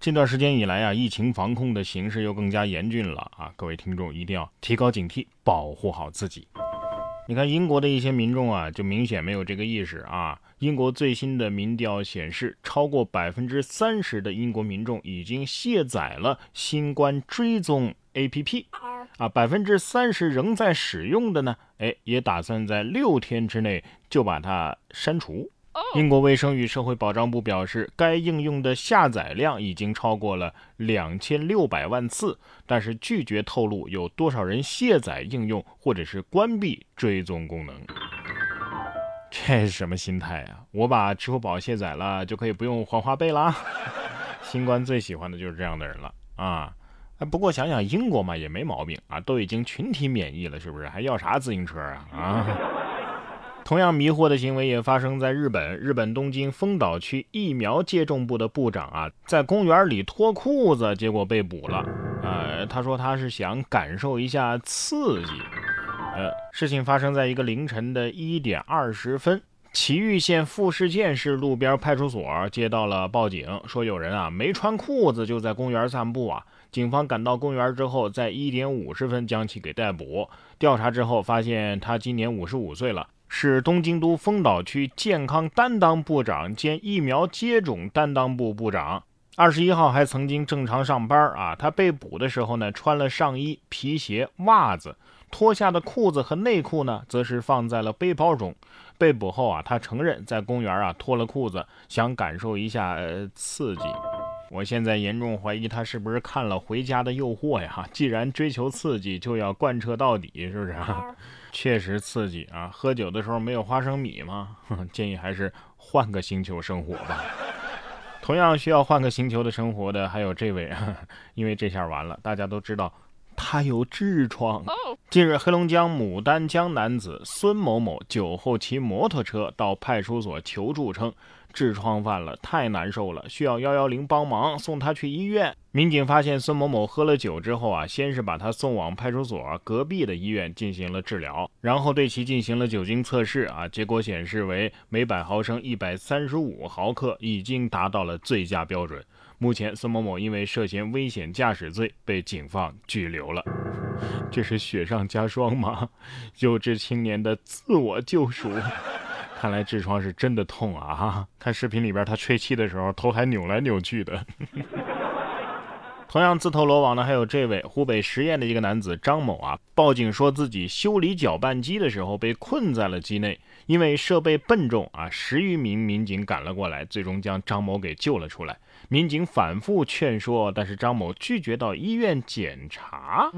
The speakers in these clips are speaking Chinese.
这段时间以来啊，疫情防控的形势又更加严峻了啊！各位听众一定要提高警惕，保护好自己。你看英国的一些民众啊，就明显没有这个意识啊。英国最新的民调显示，超过百分之三十的英国民众已经卸载了新冠追踪 APP，啊，百分之三十仍在使用的呢，哎，也打算在六天之内就把它删除。英国卫生与社会保障部表示，该应用的下载量已经超过了两千六百万次，但是拒绝透露有多少人卸载应用或者是关闭追踪功能。这是什么心态啊？我把支付宝卸载了，就可以不用还花呗啦？新冠最喜欢的就是这样的人了啊！不过想想英国嘛，也没毛病啊，都已经群体免疫了，是不是？还要啥自行车啊？啊！同样迷惑的行为也发生在日本。日本东京丰岛区疫苗接种部的部长啊，在公园里脱裤子，结果被捕了。呃，他说他是想感受一下刺激。呃，事情发生在一个凌晨的一点二十分，埼玉县富士见市路边派出所接到了报警，说有人啊没穿裤子就在公园散步啊。警方赶到公园之后，在一点五十分将其给逮捕。调查之后发现他今年五十五岁了。是东京都丰岛区健康担当部长兼疫苗接种担当部部长。二十一号还曾经正常上班啊。他被捕的时候呢，穿了上衣、皮鞋、袜子，脱下的裤子和内裤呢，则是放在了背包中。被捕后啊，他承认在公园啊脱了裤子，想感受一下呃刺激。我现在严重怀疑他是不是看了《回家的诱惑》呀？既然追求刺激，就要贯彻到底，是不是？确实刺激啊！喝酒的时候没有花生米吗？建议还是换个星球生活吧。同样需要换个星球的生活的还有这位，因为这下完了，大家都知道他有痔疮。近日，黑龙江牡丹江男子孙某某酒后骑摩托车到派出所求助称。痔疮犯了，太难受了，需要幺幺零帮忙送他去医院。民警发现孙某某喝了酒之后啊，先是把他送往派出所隔壁的医院进行了治疗，然后对其进行了酒精测试啊，结果显示为每百毫升一百三十五毫克，已经达到了醉驾标准。目前孙某某因为涉嫌危险驾驶罪被警方拘留了。这是雪上加霜吗？有志青年的自我救赎。看来痔疮是真的痛啊！哈，看视频里边他吹气的时候头还扭来扭去的。同样自投罗网的还有这位湖北十堰的一个男子张某啊，报警说自己修理搅拌机的时候被困在了机内，因为设备笨重啊，十余名民警赶了过来，最终将张某给救了出来。民警反复劝说，但是张某拒绝到医院检查。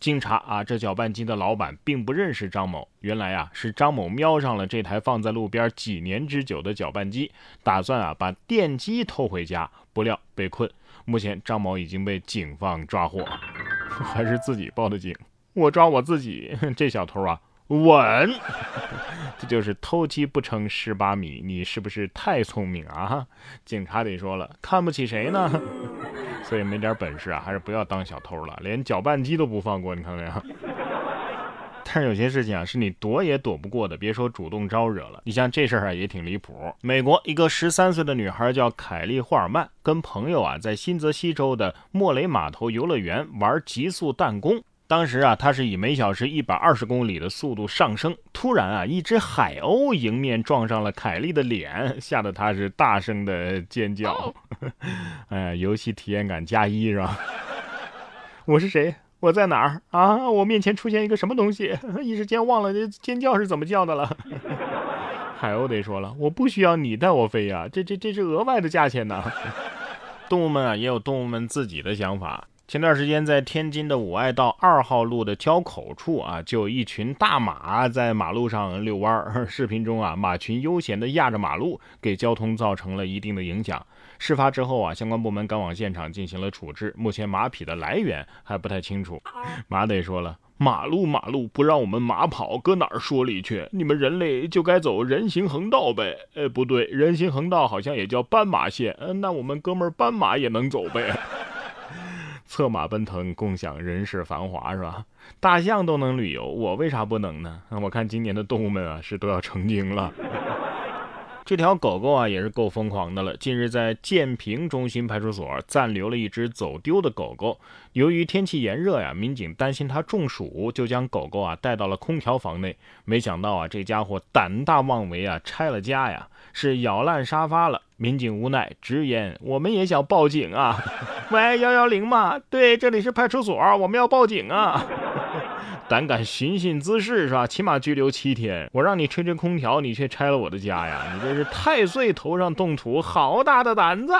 经查啊，这搅拌机的老板并不认识张某。原来啊，是张某瞄上了这台放在路边几年之久的搅拌机，打算啊把电机偷回家，不料被困。目前张某已经被警方抓获，还是自己报的警。我抓我自己，这小偷啊！稳，这就是偷鸡不成蚀把米，你是不是太聪明啊？警察得说了，看不起谁呢？所以没点本事啊，还是不要当小偷了，连搅拌机都不放过，你看没有？但是有些事情啊，是你躲也躲不过的，别说主动招惹了。你像这事儿啊，也挺离谱。美国一个十三岁的女孩叫凯莉·霍尔曼，跟朋友啊在新泽西州的莫雷码头游乐园玩极速弹弓。当时啊，他是以每小时一百二十公里的速度上升，突然啊，一只海鸥迎面撞上了凯莉的脸，吓得他是大声的尖叫。哎呀，游戏体验感加一是吧？我是谁？我在哪儿啊？我面前出现一个什么东西？一时间忘了尖叫是怎么叫的了。海鸥得说了，我不需要你带我飞呀，这这这是额外的价钱呢。动物们啊，也有动物们自己的想法。前段时间，在天津的五爱道二号路的交口处啊，就有一群大马在马路上遛弯儿。视频中啊，马群悠闲地压着马路，给交通造成了一定的影响。事发之后啊，相关部门赶往现场进行了处置。目前马匹的来源还不太清楚。马得说了：“马路马路不让我们马跑，搁哪儿说理去？你们人类就该走人行横道呗？呃，不对，人行横道好像也叫斑马线。嗯，那我们哥们儿斑马也能走呗？”策马奔腾，共享人世繁华，是吧？大象都能旅游，我为啥不能呢？我看今年的动物们啊，是都要成精了。这条狗狗啊，也是够疯狂的了。近日，在建平中心派出所暂留了一只走丢的狗狗。由于天气炎热呀，民警担心它中暑，就将狗狗啊带到了空调房内。没想到啊，这家伙胆大妄为啊，拆了家呀，是咬烂沙发了。民警无奈直言：“我们也想报警啊！喂，幺幺零吗？对，这里是派出所，我们要报警啊！”胆敢寻衅滋事是吧？起码拘留七天。我让你吹吹空调，你却拆了我的家呀！你这是太岁头上动土，好大的胆子！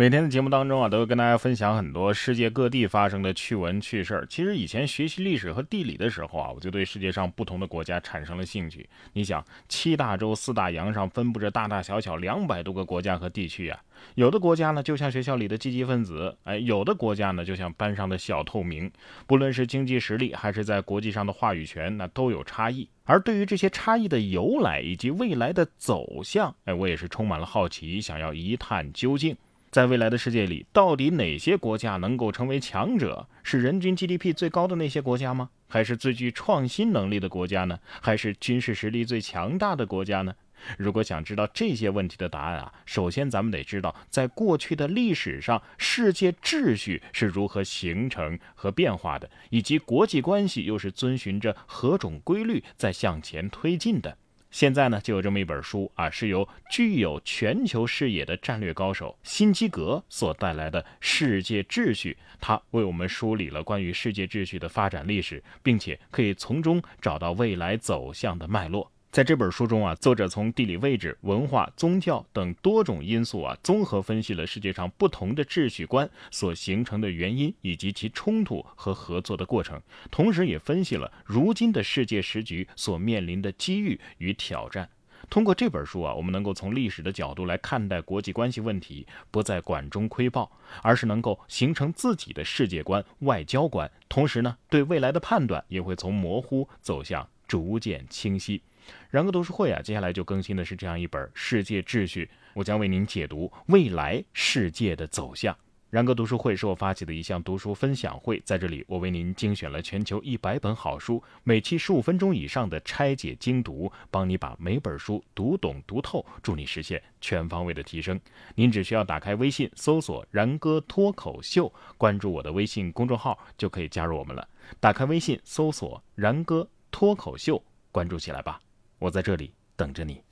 每天的节目当中啊，都会跟大家分享很多世界各地发生的趣闻趣事儿。其实以前学习历史和地理的时候啊，我就对世界上不同的国家产生了兴趣。你想，七大洲四大洋上分布着大大小小两百多个国家和地区啊。有的国家呢，就像学校里的积极分子，哎，有的国家呢，就像班上的小透明。不论是经济实力，还是在国际上的话语权，那都有差异。而对于这些差异的由来以及未来的走向，哎，我也是充满了好奇，想要一探究竟。在未来的世界里，到底哪些国家能够成为强者？是人均 GDP 最高的那些国家吗？还是最具创新能力的国家呢？还是军事实力最强大的国家呢？如果想知道这些问题的答案啊，首先咱们得知道，在过去的历史上，世界秩序是如何形成和变化的，以及国际关系又是遵循着何种规律在向前推进的。现在呢，就有这么一本书啊，是由具有全球视野的战略高手辛基格所带来的世界秩序，他为我们梳理了关于世界秩序的发展历史，并且可以从中找到未来走向的脉络。在这本书中啊，作者从地理位置、文化、宗教等多种因素啊，综合分析了世界上不同的秩序观所形成的原因以及其冲突和合作的过程，同时也分析了如今的世界时局所面临的机遇与挑战。通过这本书啊，我们能够从历史的角度来看待国际关系问题，不再管中窥豹，而是能够形成自己的世界观、外交观。同时呢，对未来的判断也会从模糊走向逐渐清晰。然哥读书会啊，接下来就更新的是这样一本《世界秩序》，我将为您解读未来世界的走向。然哥读书会是我发起的一项读书分享会，在这里我为您精选了全球一百本好书，每期十五分钟以上的拆解精读，帮你把每本书读懂读透，助你实现全方位的提升。您只需要打开微信搜索“然哥脱口秀”，关注我的微信公众号就可以加入我们了。打开微信搜索“然哥脱口秀”，关注起来吧。我在这里等着你。